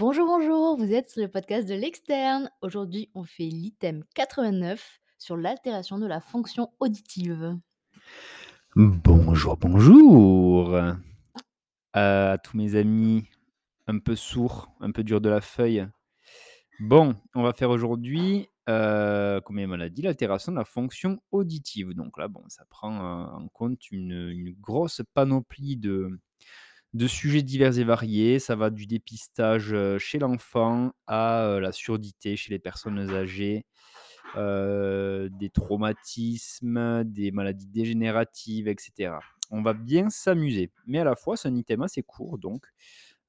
Bonjour, bonjour, vous êtes sur le podcast de l'externe. Aujourd'hui, on fait l'item 89 sur l'altération de la fonction auditive. Bonjour, bonjour à tous mes amis un peu sourds, un peu durs de la feuille. Bon, on va faire aujourd'hui, euh, comme on l'a dit, l'altération de la fonction auditive. Donc là, bon, ça prend euh, en compte une grosse panoplie de, de sujets divers et variés. Ça va du dépistage chez l'enfant à la surdité chez les personnes âgées, des traumatismes, des maladies dégénératives, etc. On va bien s'amuser, mais à la fois, c'est un item assez court, donc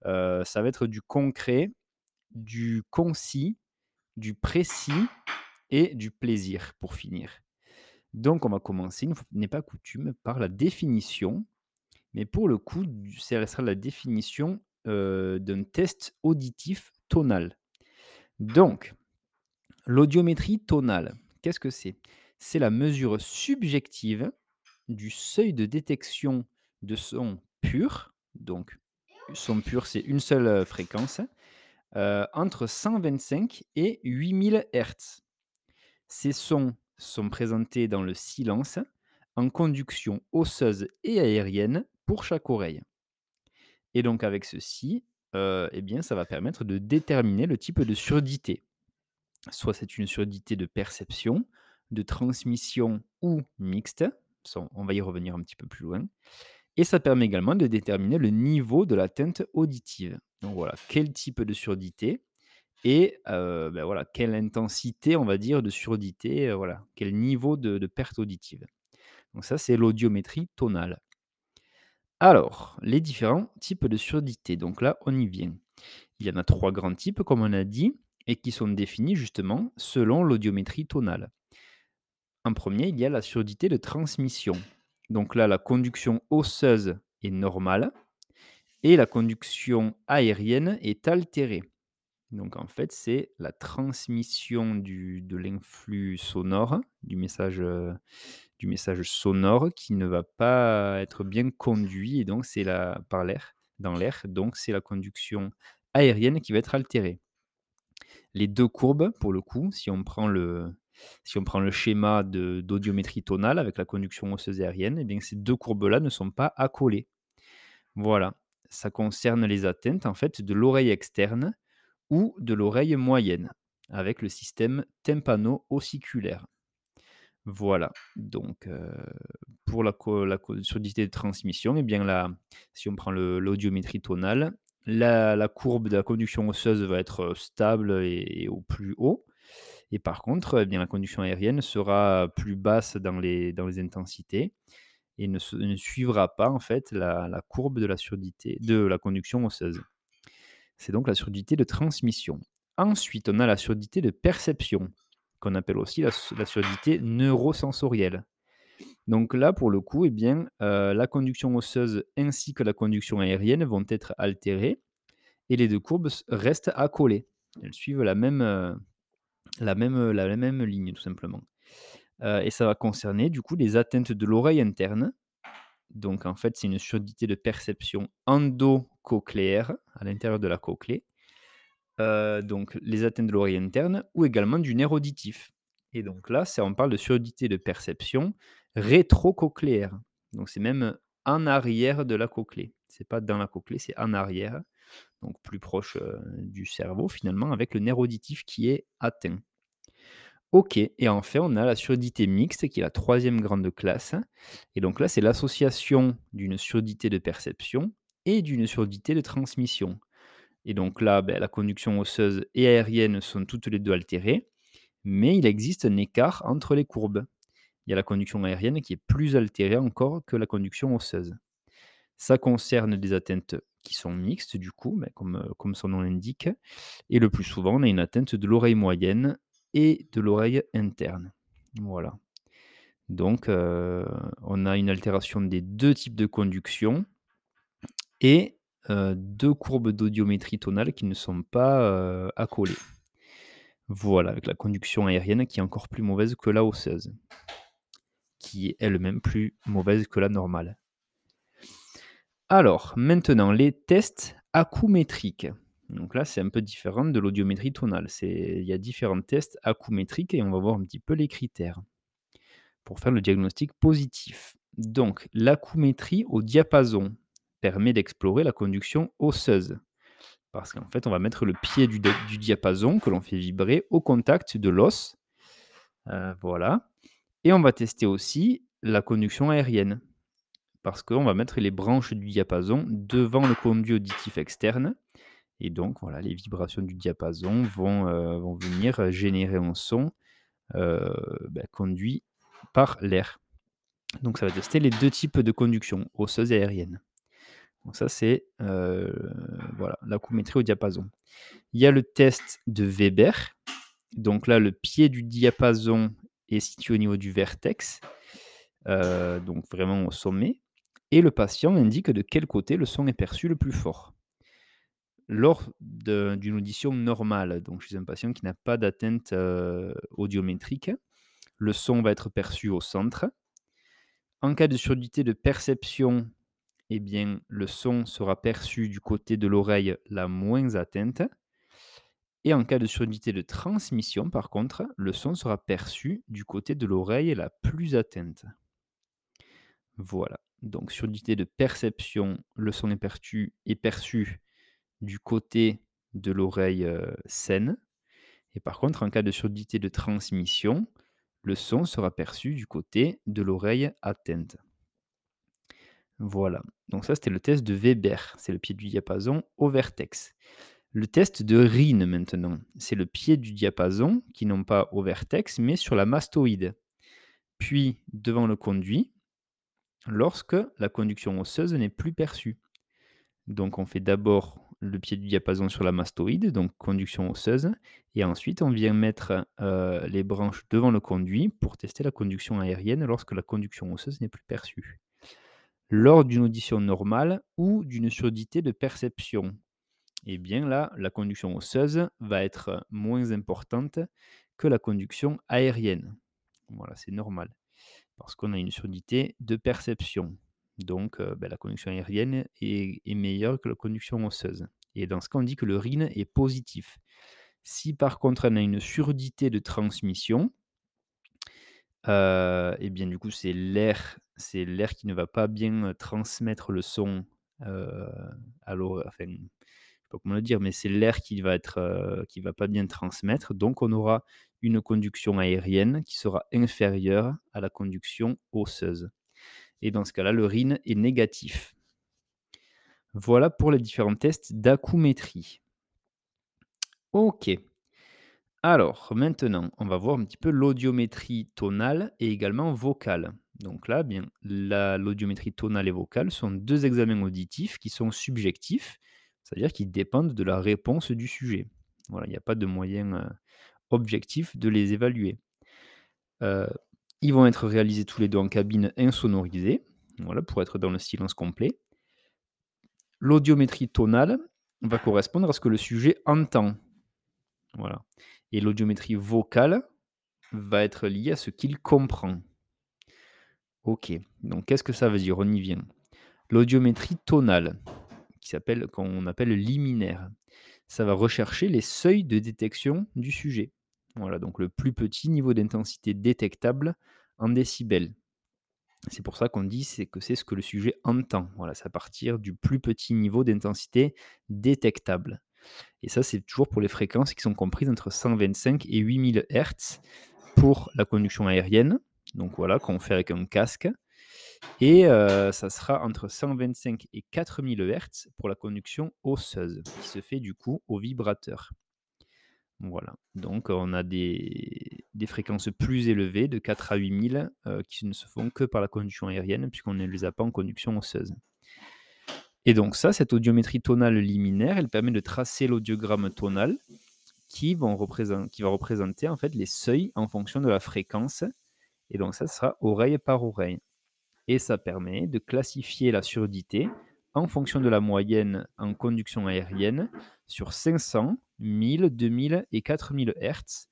ça va être du concret, du concis, du précis et du plaisir pour finir. Donc, on va commencer, n'est pas coutume, par la définition. Mais pour le coup, ça sera la définition euh, d'un test auditif tonal. Donc, l'audiométrie tonale, qu'est-ce que c'est? C'est la mesure subjective du seuil de détection de son pur. Donc, son pur, c'est une seule euh, fréquence, euh, entre 125 et 8000 Hz. Ces sons sont présentés dans le silence, en conduction osseuse et aérienne pour chaque oreille. Et donc avec ceci, euh, eh bien, ça va permettre de déterminer le type de surdité. Soit c'est une surdité de perception, de transmission ou mixte. On va y revenir un petit peu plus loin. Et ça permet également de déterminer le niveau de l'atteinte auditive. Donc voilà, quel type de surdité et euh, ben voilà, quelle intensité, on va dire, de surdité, euh, voilà, quel niveau de perte auditive. Donc ça, c'est l'audiométrie tonale. Alors, les différents types de surdité. Donc là, on y vient. Il y en a trois grands types, comme on a dit, et qui sont définis justement selon l'audiométrie tonale. En premier, il y a la surdité de transmission. Donc là, la conduction osseuse est normale et la conduction aérienne est altérée. Donc en fait, c'est la transmission du, de l'influx sonore, du message, euh, du message sonore qui ne va pas être bien conduit et donc c'est la par l'air, dans l'air, donc c'est la conduction aérienne qui va être altérée. Les deux courbes, pour le coup, si on prend le, si on prend schéma d'audiométrie tonale avec la conduction osseuse aérienne, eh bien ces deux courbes-là ne sont pas accolées. Voilà, ça concerne les atteintes en fait de l'oreille externe ou de l'oreille moyenne avec le système tympano-ossiculaire. Voilà, donc euh, pour la, surdité de transmission, eh si on prend l'audiométrie tonale, la, courbe de la conduction osseuse va être euh, stable et, au plus haut. Et par contre, eh bien, la conduction aérienne sera plus basse dans les, intensités et ne suivra pas en fait la, la courbe de la surdité de la conduction osseuse. C'est donc la surdité de transmission. Ensuite, on a la surdité de perception, qu'on appelle aussi la, surdité neurosensorielle. Donc là, pour le coup, eh bien, euh, la conduction osseuse ainsi que la conduction aérienne vont être altérées et les deux courbes restent accolées. Elles suivent la même, euh, ligne, tout simplement. Euh, et ça va concerner du coup les atteintes de l'oreille interne. Donc en fait, c'est une surdité de perception endocochléaire à l'intérieur de la cochlée. Euh, donc les atteintes de l'oreille interne ou également du nerf auditif. Et donc là, c'est- on parle de surdité de perception rétrocochléaire. Donc c'est même en arrière de la cochlée. C'est pas dans la cochlée, c'est en arrière, donc plus proche euh, du cerveau finalement, avec le nerf auditif qui est atteint. Ok, et enfin on a la surdité mixte qui est la troisième grande classe. Et donc là, c'est l'association d'une surdité de perception et d'une surdité de transmission. Et donc là, ben, la conduction osseuse et aérienne sont toutes les deux altérées, mais il existe un écart entre les courbes. Il y a la conduction aérienne qui est plus altérée encore que la conduction osseuse. Ça concerne des atteintes qui sont mixtes, du coup, ben, comme, euh, comme son nom l'indique, et le plus souvent, on a une atteinte de l'oreille moyenne et de l'oreille interne. Voilà. Donc, euh, on a une altération des deux types de conduction et deux courbes d'audiométrie tonale qui ne sont pas accolées. Voilà, avec la conduction aérienne qui est encore plus mauvaise que la osseuse, qui est elle-même plus mauvaise que la normale. Alors, maintenant, les tests acoumétriques. Donc là, c'est un peu différent de l'audiométrie tonale. il y a différents tests acoumétriques et on va voir un petit peu les critères pour faire le diagnostic positif. Donc, l'acoumétrie au diapason permet d'explorer la conduction osseuse. Parce qu'en fait, on va mettre le pied du, diapason que l'on fait vibrer au contact de l'os. Euh, voilà. Et on va tester aussi la conduction aérienne. Parce qu'on va mettre les branches du diapason devant le conduit auditif externe. Et donc, voilà, les vibrations du diapason vont, euh, venir générer un son euh, ben, conduit par l'air. Donc, ça va tester les deux types de conduction, osseuse et aérienne. Donc ça, c'est voilà, l'acoumétrie au diapason. Il y a le test de Weber. Donc là, le pied du diapason est situé au niveau du vertex, donc vraiment au sommet. Et le patient indique de quel côté le son est perçu le plus fort. Lors d'une audition normale, donc chez un patient qui n'a pas d'atteinte audiométrique, le son va être perçu au centre. En cas de surdité de perception eh bien, le son sera perçu du côté de l'oreille la moins atteinte. Et en cas de surdité de transmission, par contre, le son sera perçu du côté de l'oreille la plus atteinte. Voilà. Donc, surdité de perception, le son est perçu, est perçu du côté de l'oreille euh, saine. Et par contre, en cas de surdité de transmission, le son sera perçu du côté de l'oreille atteinte. Voilà. Donc ça, c'était le test de Weber. C'est le pied du diapason au vertex. Le test de Rhin maintenant. C'est le pied du diapason qui non pas au vertex, mais sur la mastoïde. Puis devant le conduit, lorsque la conduction osseuse n'est plus perçue. Donc on fait d'abord le pied du diapason sur la mastoïde, donc conduction osseuse, et ensuite on vient mettre euh, les branches devant le conduit pour tester la conduction aérienne lorsque la conduction osseuse n'est plus perçue lors d'une audition normale ou d'une surdité de perception. Et eh bien là, la conduction osseuse va être moins importante que la conduction aérienne. Voilà, c'est normal. Parce qu'on a une surdité de perception. Donc euh, ben, la conduction aérienne est, meilleure que la conduction osseuse. Et dans ce cas, on dit que le RIN est positif. Si par contre on a une surdité de transmission, et bien du coup c'est l'air c'est l'air qui ne va pas bien transmettre le son à l'oreille. Enfin, pas comment le dire, mais c'est l'air qui va être qui va pas bien transmettre. Donc, on aura une conduction aérienne qui sera inférieure à la conduction osseuse. Et dans ce cas-là, le RIN est négatif. Voilà pour les différents tests d'acoumétrie. Ok. Alors, maintenant, on va voir un petit peu l'audiométrie tonale et également vocale. Donc là, bien, l'audiométrie tonale et vocale sont deux examens auditifs qui sont subjectifs, c'est-à-dire qui dépendent de la réponse du sujet. Voilà, il n'y a pas de moyen euh, objectif de les évaluer. Euh, ils vont être réalisés tous les deux en cabine insonorisée, voilà, pour être dans le silence complet. L'audiométrie tonale va correspondre à ce que le sujet entend. Voilà. Et l'audiométrie vocale va être liée à ce qu'il comprend. Ok, donc qu'est-ce que ça veut dire? On y vient. L'audiométrie tonale, qui s'appelle, qu'on appelle liminaire, ça va rechercher les seuils de détection du sujet. Voilà, donc le plus petit niveau d'intensité détectable en décibels. C'est pour ça qu'on dit que c'est ce que le sujet entend. Voilà, c'est à partir du plus petit niveau d'intensité détectable. Et ça, c'est toujours pour les fréquences qui sont comprises entre 125 et 8000 Hz pour la conduction aérienne donc voilà, qu'on fait avec un casque. Et euh, ça sera entre 125 et 4000 Hz pour la conduction osseuse, qui se fait du coup au vibrateur. Voilà, donc on a des, fréquences plus élevées de 4 à 8000 euh, qui ne se font que par la conduction aérienne, puisqu'on ne les a pas en conduction osseuse. Et donc ça, cette audiométrie tonale liminaire, elle permet de tracer l'audiogramme tonal qui, va représenter en fait les seuils en fonction de la fréquence et donc ça sera oreille par oreille. Et ça permet de classifier la surdité en fonction de la moyenne en conduction aérienne sur 500, 1000, 2000 et 4000 Hz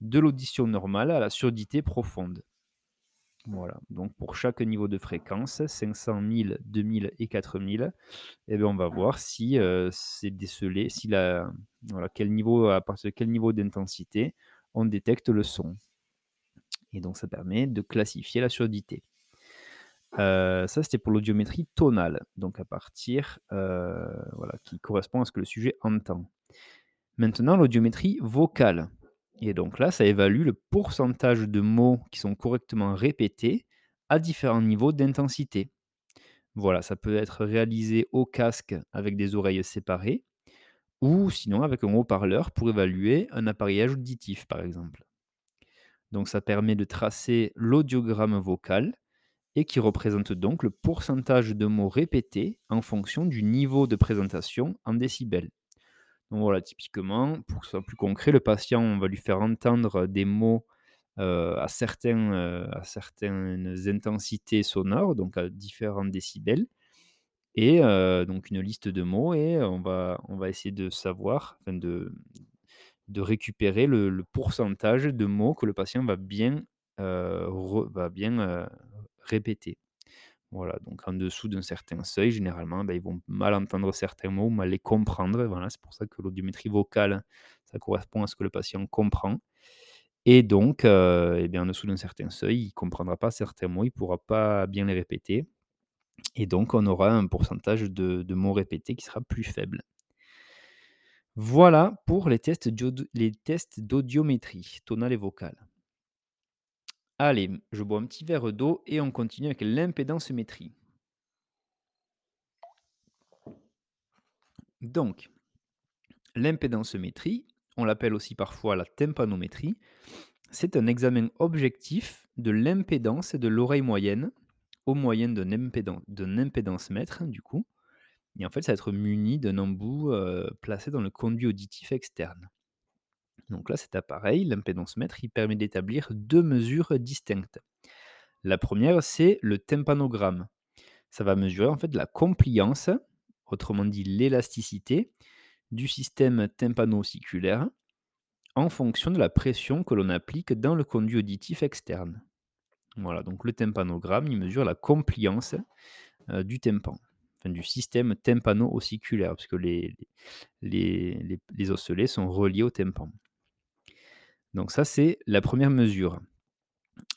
de l'audition normale à la surdité profonde. Voilà, donc pour chaque niveau de fréquence, 500, 1000, 2000 et 4000, et bien on va voir si, heu, c'est décelé, si la voilà, quel niveau à partir de quel niveau d'intensité on détecte le son et donc ça permet de classifier la surdité. Heu, ça c'était pour l'audiométrie tonale, donc à partir, heu, voilà, qui correspond à ce que le sujet entend. Maintenant l'audiométrie vocale et donc là, ça évalue le pourcentage de mots qui sont correctement répétés à différents niveaux d'intensité. Voilà, ça peut être réalisé au casque avec des oreilles séparées ou sinon avec un haut-parleur pour évaluer un appareillage auditif, par exemple. Donc ça permet de tracer l'audiogramme vocal et qui représente donc le pourcentage de mots répétés en fonction du niveau de présentation en décibels. Donc voilà, typiquement, pour que ce soit plus concret, le patient, on va lui faire entendre des mots euh, euh, à certaines intensités sonores, donc à différents décibels, et euh, donc une liste de mots, et on va, essayer de savoir, enfin de, récupérer le, pourcentage de mots que le patient va bien, euh, va bien euh, répéter. Voilà, donc en dessous d'un certain seuil, généralement, bah, ils vont mal entendre certains mots, mal les comprendre. Voilà, c'est pour ça que l'audiométrie vocale, ça correspond à ce que le patient comprend. Et donc, heu, et bien, en dessous d'un certain seuil, il ne comprendra pas certains mots, il ne pourra pas bien les répéter. Et donc, on aura un pourcentage de, mots répétés qui sera plus faible. Voilà pour les tests d'audiométrie, tonale et vocale. Allez, je bois un petit verre d'eau et on continue avec l'impédancemétrie. Donc, L'impédancemétrie, on l'appelle aussi parfois la tympanométrie, c'est un examen objectif de l'impédance de l'oreille moyenne au moyen d'un impédan- d'un impédance-mètre, du coup. Et en fait, ça va être muni d'un embout euh, placé dans le conduit auditif externe. Donc là, cet appareil, l'impédance-mètre, il permet d'établir deux mesures distinctes. La première, c'est le tympanogramme. Ça va mesurer en fait la compliance, autrement dit l'élasticité, du système tympano-ossiculaire en fonction de la pression que l'on applique dans le conduit auditif externe. Voilà, donc le tympanogramme, il mesure la compliance euh, du tympan, du système tympano-ossiculaire, parce que les, les, les, les osselets sont reliés au tympan. Donc ça, c'est la première mesure.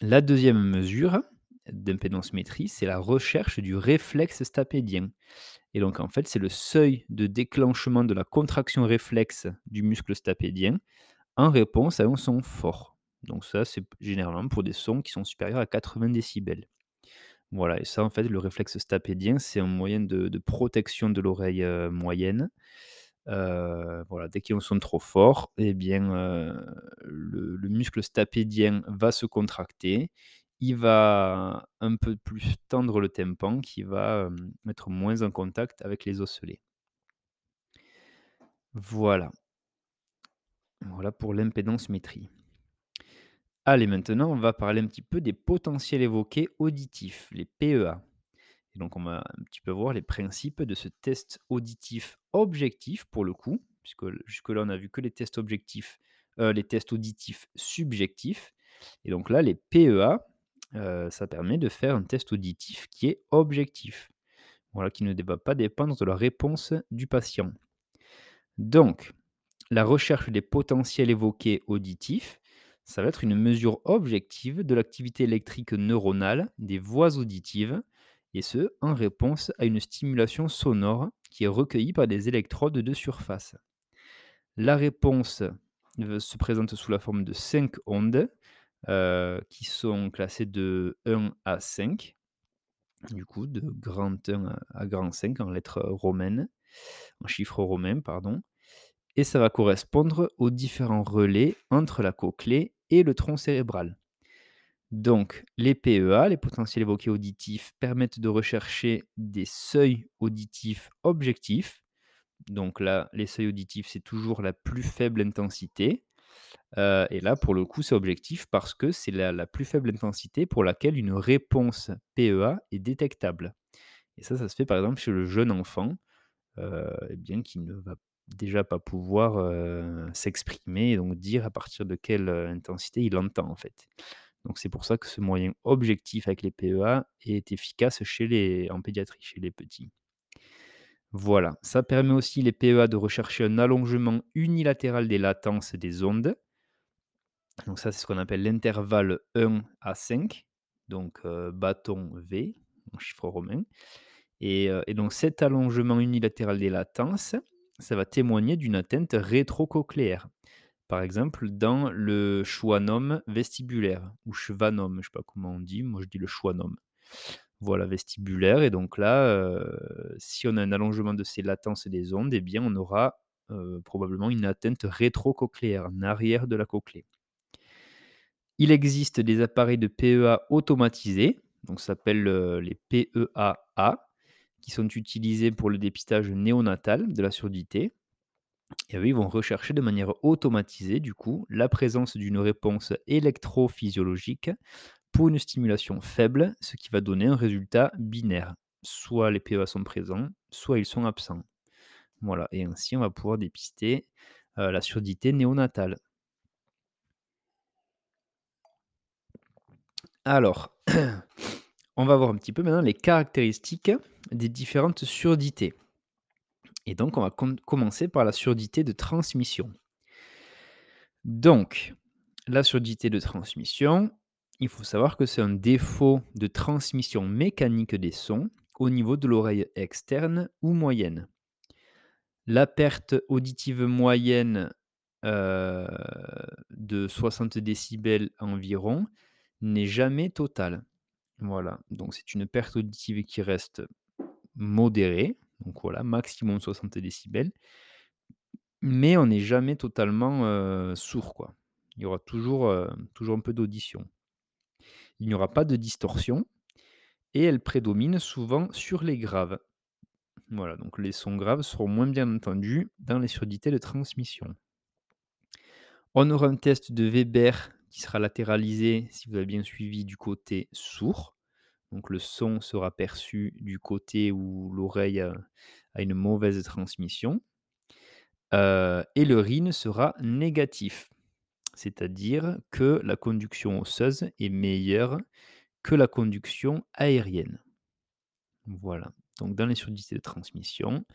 La deuxième mesure d'impédancemétrie, c'est la recherche du réflexe stapédien. Et donc, en fait, c'est le seuil de déclenchement de la contraction réflexe du muscle stapédien en réponse à un son fort. Donc ça, c'est généralement pour des sons qui sont supérieurs à 80 décibels. Voilà, et ça, en fait, le réflexe stapédien, c'est un moyen de, protection de l'oreille euh, moyenne. Euh, voilà, dès qu'il y a un son trop fort, eh bien, euh, le, le muscle stapédien va se contracter, il va un peu plus tendre le tympan, qui va euh, être moins en contact avec les osselets. Voilà. Voilà pour l'impédance métrie. Allez, maintenant, on va parler un petit peu des potentiels évoqués auditifs, les PEA. Et donc, on va un petit peu voir les principes de ce test auditif objectif pour le coup, puisque jusque-là, on a vu que les tests objectifs, euh, les tests auditifs subjectifs. Et donc là, les PEA, euh, ça permet de faire un test auditif qui est objectif. Voilà, qui ne va pas dépendre de la réponse du patient. Donc, la recherche des potentiels évoqués auditifs, ça va être une mesure objective de l'activité électrique neuronale des voies auditives, et ce, en réponse à une stimulation sonore qui est recueillie par des électrodes de surface. La réponse euh, se présente sous la forme de 5 ondes euh, qui sont classées de 1 à 5, du coup de grand 1 à- grand 5 en lettres romaines, en chiffres romains, pardon et ça va correspondre aux différents relais entre la cochlée et le tronc cérébral. Donc, les PEA, les potentiels évoqués auditifs, permettent de rechercher des seuils auditifs objectifs. Donc là, les seuils auditifs, c'est toujours la plus faible intensité. Euh, et là, pour le coup, c'est objectif parce que c'est la, plus faible intensité pour laquelle une réponse PEA est détectable. Et ça, ça se fait par exemple chez le jeune enfant heu, eh bien, qui ne va déjà pas pouvoir, heu, s'exprimer et donc dire à partir de quelle, intensité il entend, en fait. Donc c'est pour ça que ce moyen objectif avec les PEA est efficace chez les en pédiatrie, chez les petits. Voilà, ça permet aussi les PEA de rechercher un allongement unilatéral des latences des ondes. Donc ça, c'est ce qu'on appelle l'intervalle 1 à 5, donc heu, bâton V en chiffre romain heu et donc cet allongement unilatéral des latences, ça va témoigner d'une atteinte rétrocochléaire. Exemple, dans le schwannome vestibulaire ou schwannome, je ne sais pas comment on dit, moi je dis le schwannome. Voilà, vestibulaire et donc là, heu, si on a un allongement de ces latences des ondes, eh bien on aura, heu, probablement une atteinte rétrocochléaire, en arrière de la cochlée. Il existe des appareils de PEA automatisés, donc ça s'appelle, heu, les PEA-A, qui sont utilisés pour le dépistage néonatal de la surdité et eux, ils vont rechercher de manière automatisée, du coup, la présence d'une réponse électrophysiologique pour une stimulation faible, ce qui va donner un résultat binaire. Soit les PEA sont présents, soit ils sont absents. Voilà, et ainsi on va pouvoir dépister, heu, la surdité néonatale. Alors, on va voir un petit peu maintenant les caractéristiques des différentes surdités. Et donc on va com commencer par la surdité de transmission. Donc, la surdité de transmission, il faut savoir que c'est un défaut de transmission mécanique des sons au niveau de l'oreille externe ou moyenne. La perte auditive moyenne, heu, de 60 décibels environ n'est jamais totale. Voilà, donc c'est une perte auditive qui reste modérée, donc voilà, maximum 60 décibels. Mais on n'est jamais totalement, sourd, quoi. Il y aura toujours, toujours un peu d'audition. Il n'y aura pas de distorsion et elle prédomine souvent sur les graves. Voilà, donc les sons graves seront moins bien entendus dans les surdités de transmission. On aura un test de Weber qui sera latéralisé, si vous avez bien suivi, du côté sourd. Donc le son sera perçu du côté où l'oreille a une mauvaise transmission. Heu et le RIN sera négatif, c'est-à-dire que la conduction osseuse est meilleure que la conduction aérienne. Voilà, donc dans les surdités de transmission,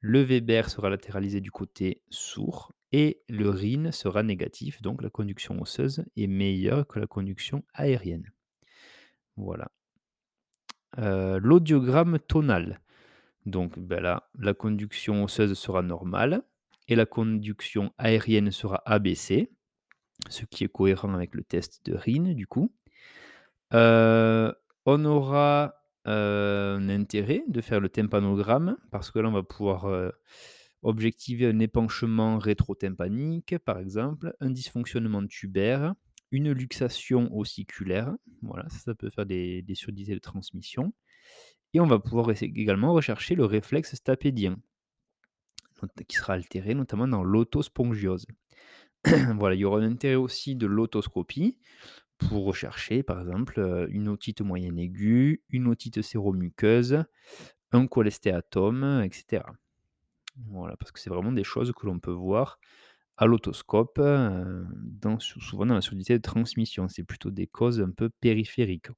le Weber sera latéralisé du côté sourd et le RIN sera négatif, donc la conduction osseuse est meilleure que la conduction aérienne. Voilà. Heu, l'audiogramme tonal. Donc, là, la conduction osseuse sera normale et la conduction aérienne sera abaissée, ce qui est cohérent avec le test de RIN du coup. Heu, on aura, heu, un intérêt de faire le tympanogramme parce que là, on va pouvoir, objectiver un épanchement rétro-tympanique, par exemple, un dysfonctionnement tubaire, une luxation ossiculaire. Voilà, ça, peut faire des des surdités de transmission et on va pouvoir également rechercher le réflexe stapédien qui sera altéré notamment dans l'autospongiose. Voilà, il y aura un intérêt aussi de l'autoscopie pour rechercher, par exemple, heu, une otite moyenne aiguë, une otite séromuqueuse, un cholestéatome, et cetera. Voilà, parce que c'est vraiment des choses que l'on peut voir à l'autoscope, sou souvent dans la surdité de transmission. C'est plutôt des causes un peu périphériques.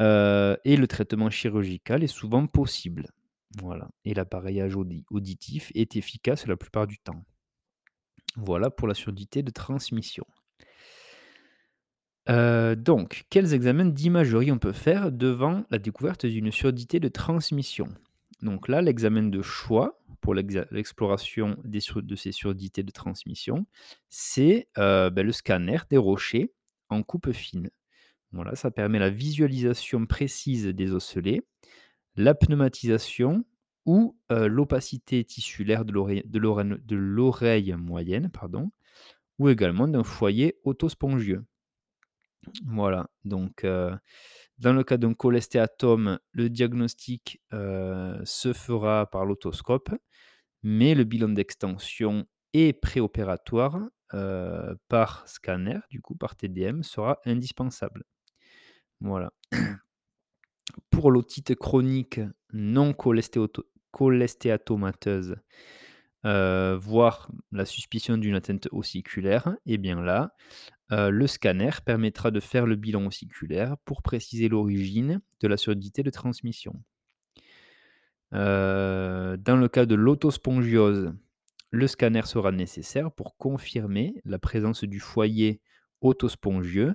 Heu et le traitement chirurgical est souvent possible. Voilà et l'appareillage audi auditif est efficace la plupart du temps. Voilà pour la surdité de transmission. Heu, donc quels examens d'imagerie on peut faire devant la découverte d'une surdité de transmission? Donc là, l'examen de choix pour l'exploration de ces surdités de transmission, c'est, heu, bah, le scanner des rochers en coupe fine. Voilà, ça permet la visualisation précise des osselets, la pneumatisation ou, heu, l'opacité tissulaire de l'oreille moyenne, pardon, ou également d'un foyer autospongieux. Voilà, donc heu, dans le cas d'un cholestéatome, le diagnostic, heu, se fera par l'autoscope, mais le bilan d'extension et préopératoire, heu, par scanner, du coup par TDM, sera indispensable. Voilà. Pour l'otite chronique non cholestéato cholestéatomateuse, heu, voire la suspicion d'une atteinte ossiculaire et bien là, heu, le scanner permettra de faire le bilan ossiculaire pour préciser l'origine de la surdité de transmission. Heu, dans le cas de l'autospongiose, le scanner sera nécessaire pour confirmer la présence du foyer autospongieux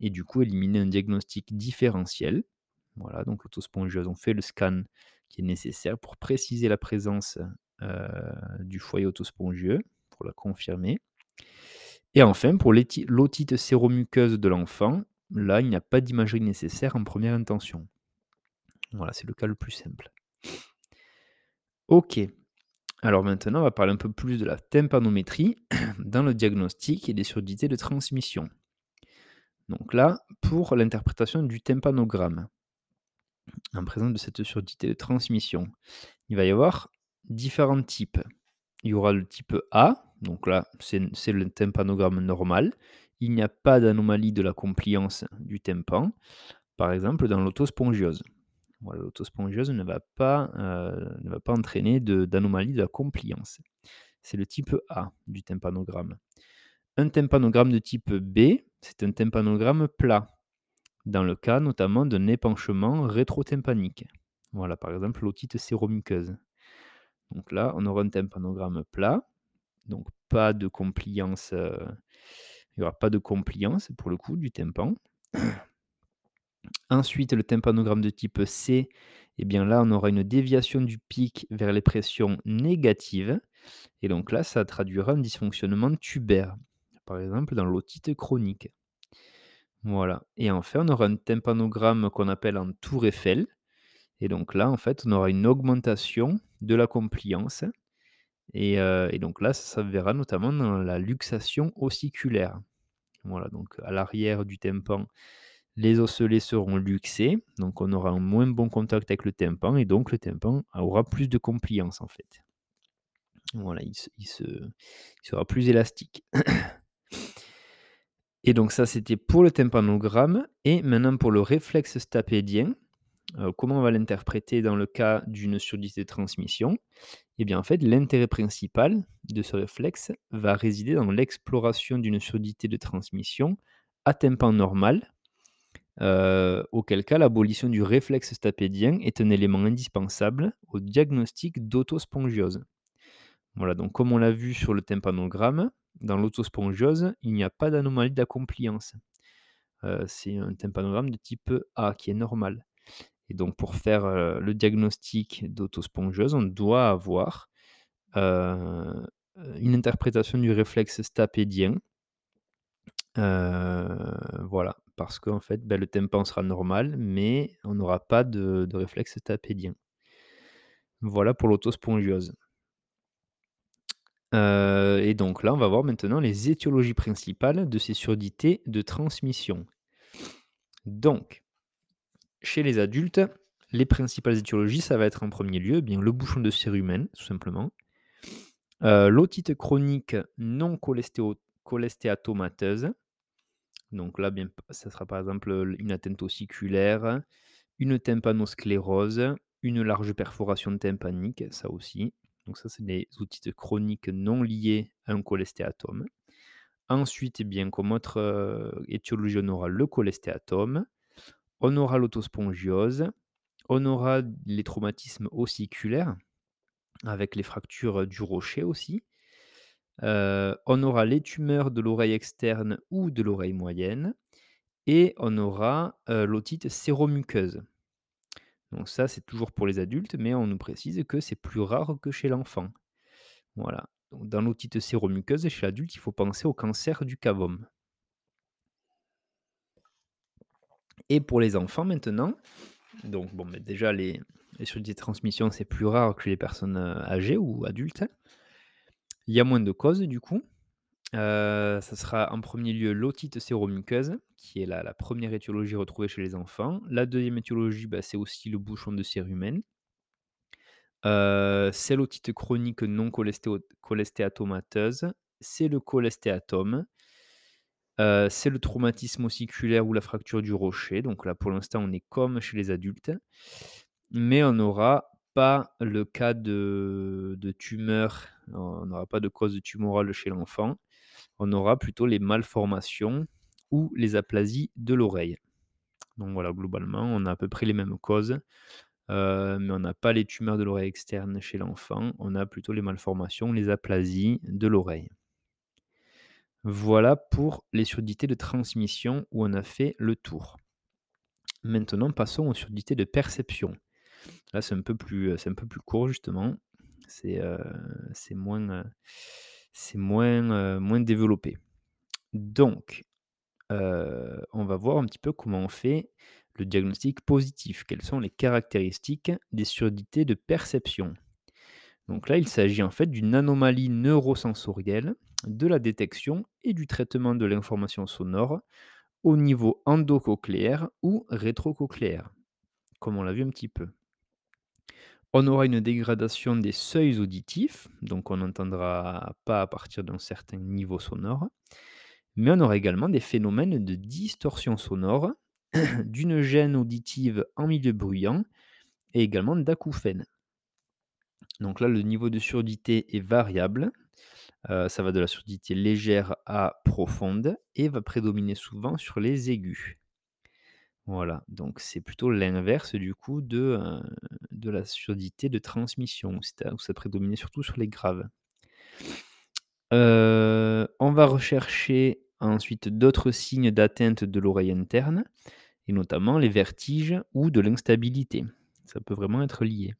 et du coup éliminer un diagnostic différentiel. Voilà, donc l'autospongiose, on fait le scan qui est nécessaire pour préciser la présence, heu, du foyer autospongieux, pour la confirmer. Et enfin, pour l'otite séromuqueuse de l'enfant, là, il n'y a pas d'imagerie nécessaire en première intention. Voilà, c'est le cas le plus simple. OK. Alors maintenant, on va parler un peu plus de la tympanométrie dans le diagnostic et des surdités de transmission. Donc là, pour l'interprétation du tympanogramme, en présence de cette surdité de transmission, il va y avoir différents types. Il y aura le type A, donc là, c'est le tympanogramme normal. Il n'y a pas d'anomalie de la compliance du tympan, par exemple dans l'autospongiose. Voilà, l'autospongiose ne va pas, heu, ne entraîner d'anomalie de la compliance. C'est le type A du tympanogramme. Un tympanogramme de type B, c'est un tympanogramme plat, dans le cas notamment d'un épanchement rétrotympanique. Voilà, par exemple l'otite séromuqueuse. Donc là, on aura un tympanogramme plat, donc pas de compliance, heu, il n'y aura pas de compliance pour le coup du tympan. Ensuite, le tympanogramme de type C, eh bien là, on aura une déviation du pic vers les pressions négatives et donc là, ça traduira un dysfonctionnement tubaire, par exemple dans l'otite chronique. Voilà et enfin, on aura un tympanogramme qu'on appelle en tour Eiffel et donc là, en fait, on aura une augmentation de la compliance et donc là, ça se verra notamment dans la luxation ossiculaire. Voilà, donc à l'arrière du tympan, les osselets seront luxés, donc on aura un moins bon contact avec le tympan et donc le tympan aura plus de compliance, en fait. Voilà, il il sera plus élastique. Et donc ça, c'était pour le tympanogramme et maintenant pour le réflexe stapédien. Heu, comment on va l'interpréter dans le cas d'une surdité de transmission? Et bien, en fait, l'intérêt principal de ce réflexe va résider dans l'exploration d'une surdité de transmission à tympan normal, heu, auquel cas l'abolition du réflexe stapédien est un élément indispensable au diagnostic d'autospongiose. Voilà, donc comme on l'a vu sur le tympanogramme, dans l'autospongiose, il n'y a pas d'anomalie de la compliance. Heu, c'est un tympanogramme de type A qui est normal. Et donc pour faire, le diagnostic d'autospongiose, on doit avoir, une interprétation du réflexe stapédien. Voilà, parce qu'en fait, bah, le tympan sera normal, mais on n'aura pas de réflexe stapédien. Voilà pour l'autospongiose. Et donc là, on va voir maintenant les étiologies principales de ces surdités de transmission. Donc, chez les adultes, les principales étiologies, ça va être en premier lieu, eh bien le bouchon de cérumen, tout simplement. Heu, l'otite chronique non cholestéatomateuse. Donc là, ça sera par exemple, une atteinte ossiculaire, une tympanosclérose, une large perforation tympanique, ça aussi. Donc ça, c'est des otites chroniques non liées à un cholestéatome. Ensuite, eh bien, comme autre, heu, étiologie, on aura le cholestéatome, on aura l'autospongiose, on aura les traumatismes ossiculaires, avec les fractures du rocher aussi. Heu, on aura les tumeurs de l'oreille externe ou de l'oreille moyenne et on aura, heu, l'otite séromuqueuse. Donc ça, c'est toujours pour les adultes, mais on nous précise que c'est plus rare que chez l'enfant. Voilà. Dans l'otite séromuqueuse, chez l'adulte, il faut penser au cancer du cavum. Et pour les enfants maintenant, donc bon, bah, déjà les les surdités de transmission, c'est plus rare que les personnes, heu, âgées ou adultes. Il y a moins de causes du coup. Heu, ça sera en premier lieu l'otite séromuqueuse, qui est la 1re étiologie retrouvée chez les enfants. La 2e étiologie, bah, c'est aussi le bouchon de cérumen. Heu, c'est l'otite chronique non cholestéatomateuse, c'est le cholestéatome. Heu, c'est le traumatisme ossiculaire ou la fracture du rocher, donc là, pour l'instant, on est comme chez les adultes. Mais on n'aura pas le cas de de tumeur, on n'aura pas de cause tumorale chez l'enfant. on aura plutôt les malformations ou les aplasies de l'oreille. Donc voilà, globalement, on a à peu près les mêmes causes, heu, mais on n'a pas les tumeurs de l'oreille externe chez l'enfant, on a plutôt les malformations, les aplasies de l'oreille. Voilà pour les surdités de transmission où on a fait le tour. Maintenant, passons aux surdités de perception. Là, c'est un peu plus, plus court justement. C'est, heu, c'est moins, développé. Donc, on va voir un petit peu comment on fait le diagnostic positif. Quelles sont les caractéristiques des surdités de perception? Donc là, il s'agit en fait d'une anomalie neurosensorielle de la détection et du traitement de l'information sonore au niveau endocochléaire ou rétrocochléaire, comme on l'a vu un petit peu. On aura une dégradation des seuils auditifs, donc on n'entendra pas à partir d'un certain niveau sonore, mais on aura également des phénomènes de distorsion sonore, d'une gêne auditive en milieu bruyant et également d'acouphènes. Donc là, le niveau de surdité est variable. Ça va de la surdité légère à profonde et va prédominer souvent sur les aigus. Voilà, donc c'est plutôt l'inverse du coup de, de la surdité de transmission, où ça prédominait surtout sur les graves. On va rechercher ensuite d'autres signes d'atteinte de l'oreille interne et notamment les vertiges ou de l'instabilité. Ça peut vraiment être lié.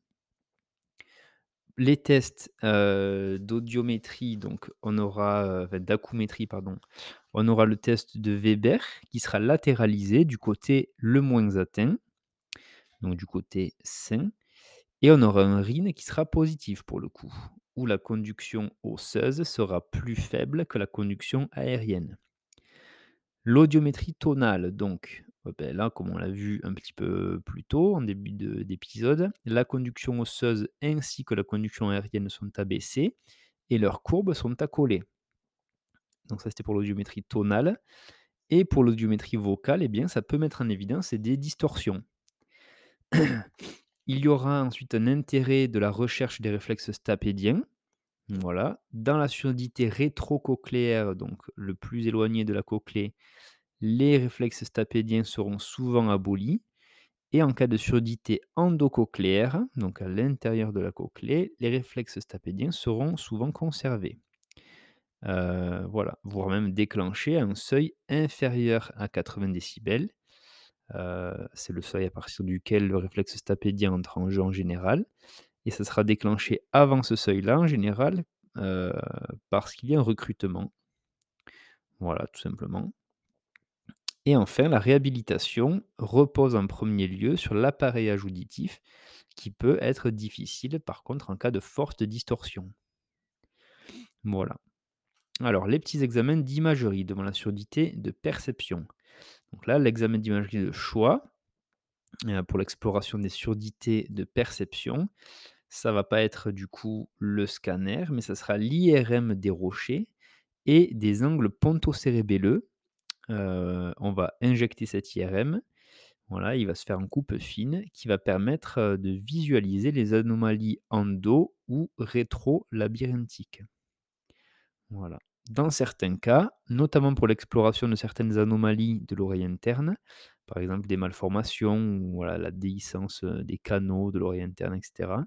Les tests, d'audiométrie, donc on aura, d'acoumétrie pardon, on aura le test de Weber qui sera latéralisé du côté le moins atteint, donc du côté sain et on aura un RIN qui sera positif pour le coup, où la conduction osseuse sera plus faible que la conduction aérienne. L'audiométrie tonale donc, beh, là comme on l'a vu un petit peu plus tôt en début de d'épisode, la conduction osseuse ainsi que la conduction aérienne sont abaissées et leurs courbes sont accolées. Donc ça c'était pour l'audiométrie tonale et pour l'audiométrie vocale, eh bien ça peut mettre en évidence des distorsions. Il y aura ensuite un intérêt de la recherche des réflexes stapédiens. Voilà. Dans la surdité rétrocochléaire, donc le plus éloigné de la cochlée, les réflexes stapédiens seront souvent abolis. Et en cas de surdité endocochléaire, donc à l'intérieur de la cochlée, les réflexes stapédiens seront souvent conservés. Heu, voilà, voire même déclenchés à un seuil inférieur à 80 décibels. Heu, c'est le seuil à partir duquel le réflexe stapédien entre en jeu en général et ça sera déclenché avant ce seuil-là en général, heu, parce qu'il y a un recrutement. Voilà, tout simplement. Et enfin, la réhabilitation repose en premier lieu sur l'appareillage auditif qui peut être difficile par contre en cas de forte distorsion. Voilà. Alors, les petits examens d'imagerie devant la surdité de perception. Donc là, l'examen d'imagerie de choix euh, pour l'exploration des surdités de perception, ça va pas être du coup le scanner, mais ça sera l'IRM des rochers et des angles pontocérébelleux. On va injecter cet IRM, voilà, il va se faire en coupe fine qui va permettre, de visualiser les anomalies endo ou rétro-labyrinthiques. Voilà. Dans certains cas, notamment pour l'exploration de certaines anomalies de l'oreille interne, par exemple des malformations ou la déhiscence, des canaux de l'oreille interne et cetera,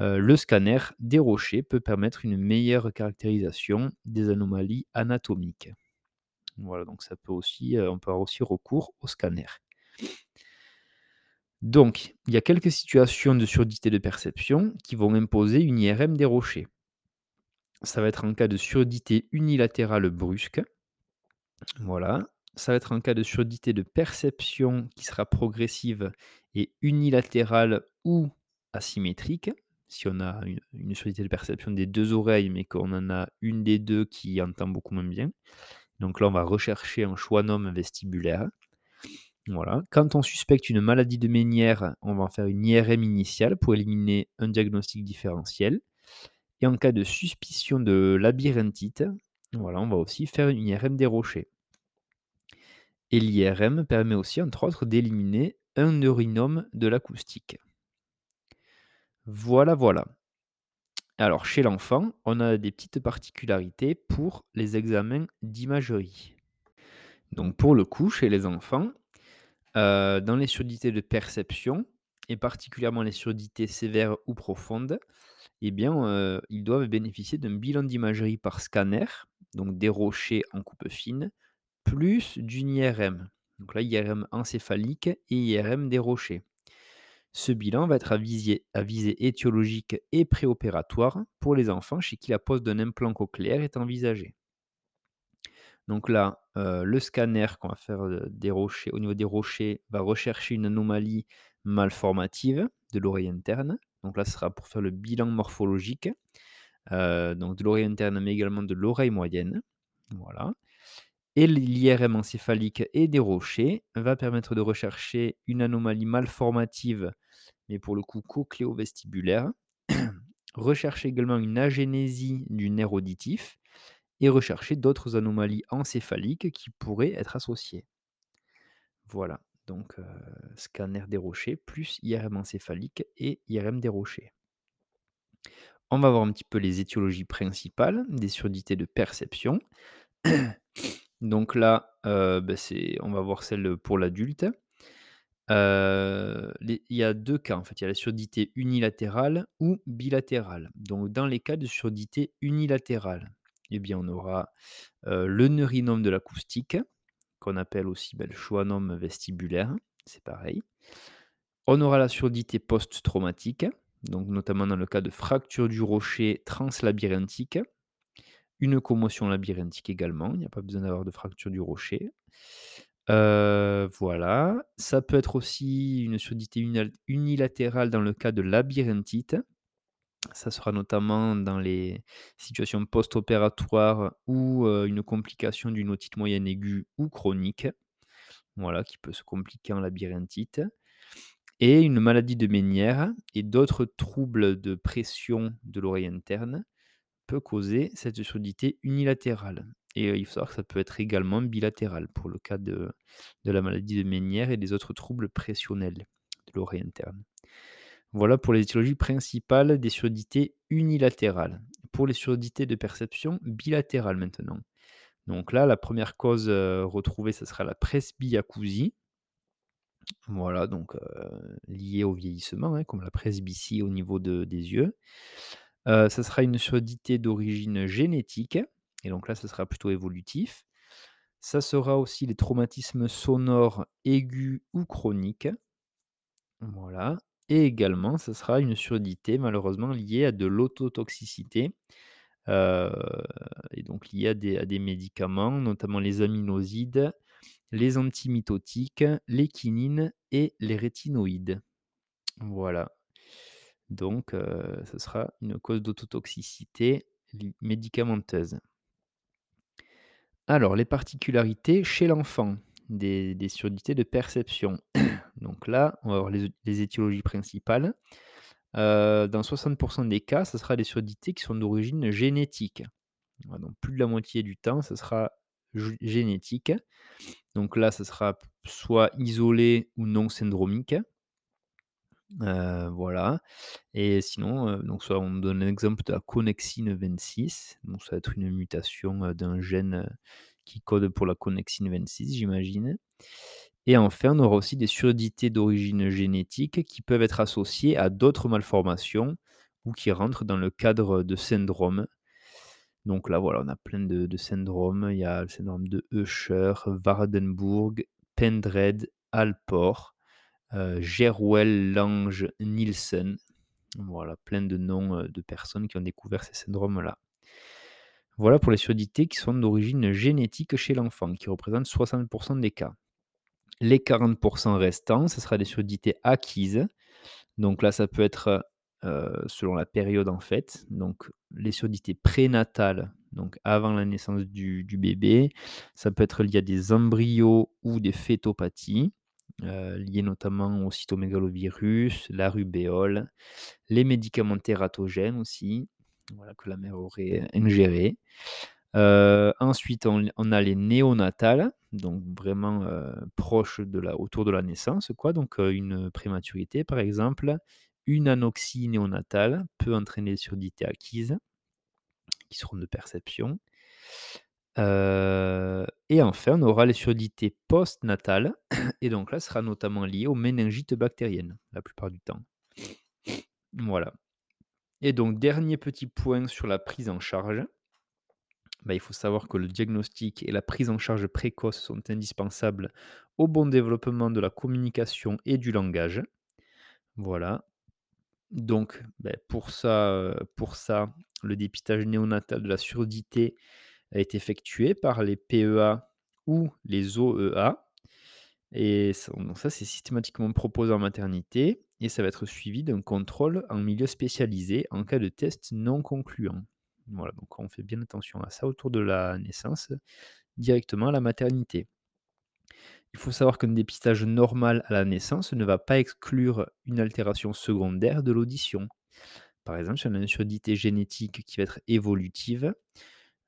heu, le scanner des rochers peut permettre une meilleure caractérisation des anomalies anatomiques. Voilà, donc ça peut aussi, on peut avoir aussi recours au scanner. Donc, il y a quelques situations de surdité de perception qui vont imposer une IRM des rochers. Ça va être en cas de surdité unilatérale brusque. Voilà. Ça va être en cas de surdité de perception qui sera progressive et unilatérale ou asymétrique. Si on a une surdité de perception des deux oreilles, mais qu'on en a une des deux qui entend beaucoup moins bien. Donc là, on va rechercher un schwannome vestibulaire. Voilà. Quand on suspecte une maladie de Ménière, on va en faire une IRM initiale pour éliminer un diagnostic différentiel. Et en cas de suspicion de labyrinthite, on va aussi faire une IRM des rochers. Et l'IRM permet aussi, entre autres, d'éliminer un neurinome de l'acoustique. Voilà, voilà. Alors chez l'enfant, on a des petites particularités pour les examens d'imagerie. Donc pour le coup, chez les enfants, heu, dans les surdité de perception et particulièrement les surdité sévères ou profondes, eh bien, heu, ils doivent bénéficier d'un bilan d'imagerie par scanner, donc des rochers en coupe fine, plus d'une IRM. Donc là, IRM encéphalique et IRM des rochers. Ce bilan va être à visée, étiologique et préopératoire pour les enfants chez qui la pose d'un implant cochléaire est envisagée. Donc là, heu, le scanner qu'on va faire, heu, des rochers au niveau des rochers va rechercher une anomalie malformative de l'oreille interne. Donc là, ce sera pour faire le bilan morphologique, heu, donc de l'oreille interne, mais également de l'oreille moyenne. Voilà et l'IRM encéphalique et des rochers va permettre de rechercher une anomalie malformative, mais pour le coup cochléo-vestibulaire. Rechercher également une agénésie du nerf auditif et rechercher d'autres anomalies encéphaliques qui pourraient être associées. Voilà, donc heu, scanner des rochers plus IRM encéphalique et IRM des rochers. On va voir un petit peu les étiologies principales des surdités de perception. Donc là, bah, c'est on va voir celle, pour l'adulte. Il y a 2 cas en fait, il y a la surdité unilatérale ou bilatérale. Donc dans les cas de surdité unilatérale, eh bien on aura, le neurinome de l'acoustique, qu'on appelle aussi, bah, le schwannome vestibulaire, c'est pareil. On aura la surdité post-traumatique, donc notamment dans le cas de fracture du rocher translabyrinthique, une commotion labyrinthique également, il n'y a pas besoin d'avoir de fracture du rocher. Heu, voilà. Ça peut être aussi une surdité unilatérale dans le cas de labyrinthite. Ça sera notamment dans les situations post-opératoires ou, une complication d'une otite moyenne aiguë ou chronique. Voilà, qui peut se compliquer en labyrinthite et une maladie de Ménière et d'autres troubles de pression de l'oreille interne peut causer cette surdité unilatérale et il faut savoir que ça peut être également bilatéral pour le cas de de la maladie de Ménière et des autres troubles pressionnels de l'oreille interne. Voilà pour les étiologies principales des surdités unilatérales. Pour les surdités de perception bilatérale maintenant. Donc là, la première cause, retrouvée, ce sera la presbyacousie. Voilà, donc liée au vieillissement, hein, comme la presbytie au niveau de des yeux. Ça sera une surdité d'origine génétique et donc là, ce sera plutôt évolutif. Ça sera aussi les traumatismes sonores aigus ou chroniques. Voilà et également, ce sera une surdité malheureusement liée à de l'ototoxicité, heu et donc liée à des des médicaments, notamment les aminosides, les antimitotiques, les quinines et les rétinoïdes. Voilà. Donc heu, ce sera une cause d'autotoxicité médicamenteuse. Alors, les particularités chez l'enfant des surdités de perception. Donc là, on va voir les étiologies principales. Heu, dans 60% des cas, ce sera des surdités qui sont d'origine génétique. Donc plus de la moitié du temps, ce sera gé génétique. Donc là, ce sera soit isolé ou non syndromique. Voilà et sinon, donc soit on donne l'exemple de la connexine 26, donc ça va être une mutation, d'un gène, qui code pour la connexine 26, j'imagine et enfin, on aura aussi des surdités d'origine génétique qui peuvent être associées à d'autres malformations ou qui rentrent dans le cadre, de syndromes. Donc là, voilà, on a plein de syndromes. Il y a le syndrome de Usher, Waardenburg, Pendred, Alport, heu, Jerwell-Lange-Nielsen. Voilà, plein de noms, heu, de personnes qui ont découvert ces syndromes-là. Voilà pour les surdités qui sont d'origine génétique chez l'enfant, qui représentent 60% des cas. Les 40% restants, ce sera des surdités acquises. Donc là, ça peut être, heu, selon la période en fait, donc les surdités prénatales, donc avant la naissance du bébé. Ça peut être lié à des embryos ou des fœtopathies, heu, liées notamment au cytomégalovirus, la rubéole, les médicaments tératogènes aussi, voilà, que la mère aurait ingérés. Heu, ensuite on a les néonatales, donc vraiment, heu, proches de la autour de la naissance quoi, donc heu, une prématurité par exemple, une anoxie néonatale peut entraîner des surdités acquises qui seront de perception. Heu et enfin, on aura les surdités post-natales et donc là, ce sera notamment lié aux méningites bactériennes, la plupart du temps. Voilà et donc dernier petit point sur la prise en charge. Bah, il faut savoir que le diagnostic et la prise en charge précoce sont indispensables au bon développement de la communication et du langage. Voilà. Donc, beh, pour ça, heu, pour ça, le dépistage néonatal de la surdité est effectué par les PEA ou les OEA et ça donc ça, c'est systématiquement proposé en maternité et ça va être suivi d'un contrôle en milieu spécialisé en cas de test non concluant. Voilà, donc on fait bien attention à ça autour de la naissance, directement à la maternité. Il faut savoir qu'un dépistage normal à la naissance ne va pas exclure une altération secondaire de l'audition. Par exemple, si on a une surdité génétique qui va être évolutive,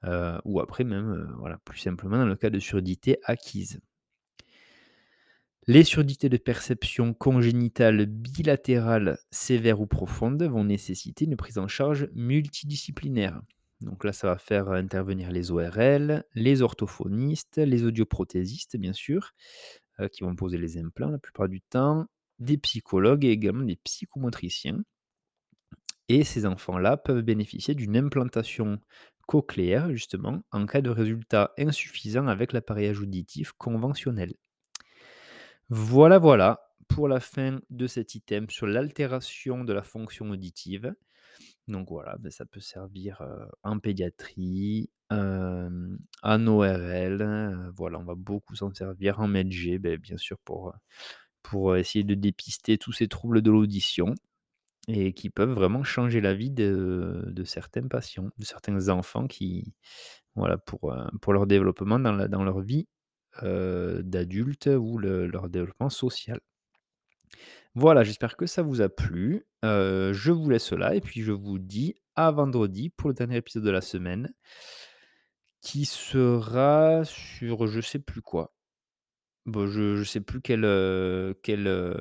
heu, ou après même, heu, voilà, plus simplement dans le cas de surdité acquise. Les surdités de perception congénitale bilatérale sévères ou profondes vont nécessiter une prise en charge multidisciplinaire. Donc là, ça va faire intervenir les ORL, les orthophonistes, les audioprothésistes, bien sûr, heu, qui vont poser les implants la plupart du temps, des psychologues et également des psychomotriciens et ces enfants-là peuvent bénéficier d'une implantation cochléaire, justement, en cas de résultats insuffisants avec l'appareillage auditif conventionnel. Voilà, voilà, pour la fin de cet item sur l'altération de la fonction auditive. Donc voilà, beh, ça peut servir, heu, en pédiatrie, en ORL, heu, voilà, on va beaucoup s'en servir en med-g, beh, bien sûr pour, pour, essayer de dépister tous ces troubles de l'audition et qui peuvent vraiment changer la vie de de certains patients, de certains enfants qui voilà, pour, heu, pour leur développement dans leur vie, heu, d'adulte ou le leur développement social. Voilà, j'espère que ça vous a plu. Heu, je vous laisse là et puis je vous dis à vendredi pour le dernier épisode de la semaine qui sera sur je sais plus quoi. Bah, je je sais plus quelle, hem,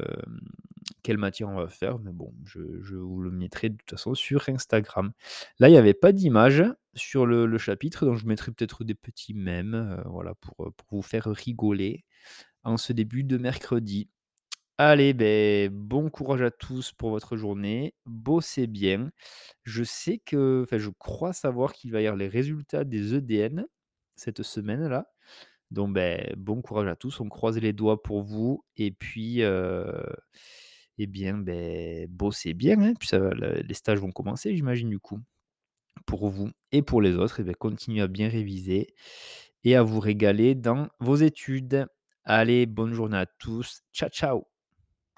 quelle matière on va faire, mais bon, je vous le mettrai de toute façon sur Instagram. Là, il y avait pas d'image sur le chapitre, donc je mettrai peut-être des petits mèmes, heu, voilà, pour, heu, pour vous faire rigoler en ce début de mercredi. Allez, beh, bon courage à tous pour votre journée, bossez bien. Je sais que enfin, je crois savoir qu'il va y avoir les résultats des EDN cette semaine-là. Donc, beh, bon courage à tous, on croise les doigts pour vous et puis, heu, et bien, beh, bossez bien, hein, puis les stages vont commencer, j'imagine, du coup? Pour vous et pour les autres et beh, continuez à bien réviser et à vous régaler dans vos études. Allez, bonne journée à tous. Ciao, ciao.